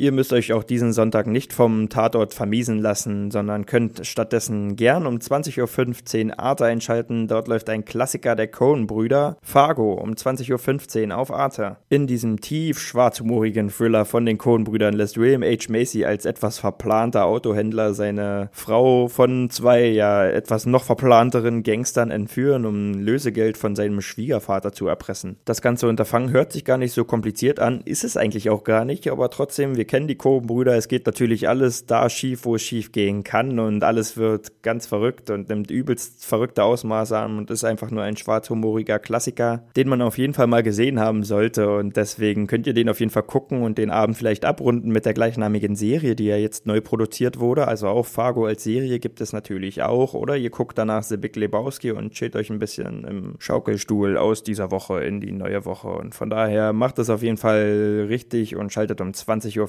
Ihr müsst euch auch diesen Sonntag nicht vom Tatort vermiesen lassen, sondern könnt stattdessen gern um 20.15 Uhr Arte einschalten. Dort läuft ein Klassiker der Coen-Brüder, Fargo, um 20.15 Uhr auf Arte. In diesem tief schwarzhumorigen Thriller von den Coen-Brüdern lässt William H. Macy als etwas verplanter Autohändler seine Frau von zwei, ja, etwas noch verplanteren Gangstern entführen, um Lösegeld von seinem Schwiegervater zu erpressen. Das ganze Unterfangen hört sich gar nicht so kompliziert an, ist es eigentlich auch gar nicht, aber trotzdem, wir kennen die Koben-Brüder. Es geht natürlich alles da schief, wo es schief gehen kann und alles wird ganz verrückt und nimmt übelst verrückte Ausmaße an und ist einfach nur ein schwarzhumoriger Klassiker, den man auf jeden Fall mal gesehen haben sollte und deswegen könnt ihr den auf jeden Fall gucken und den Abend vielleicht abrunden mit der gleichnamigen Serie, die ja jetzt neu produziert wurde. Also auch Fargo als Serie gibt es natürlich auch oder ihr guckt danach The Big Lebowski und chillt euch ein bisschen im Schaukelstuhl aus dieser Woche in die neue Woche und von daher macht es auf jeden Fall richtig und schaltet um 20 Uhr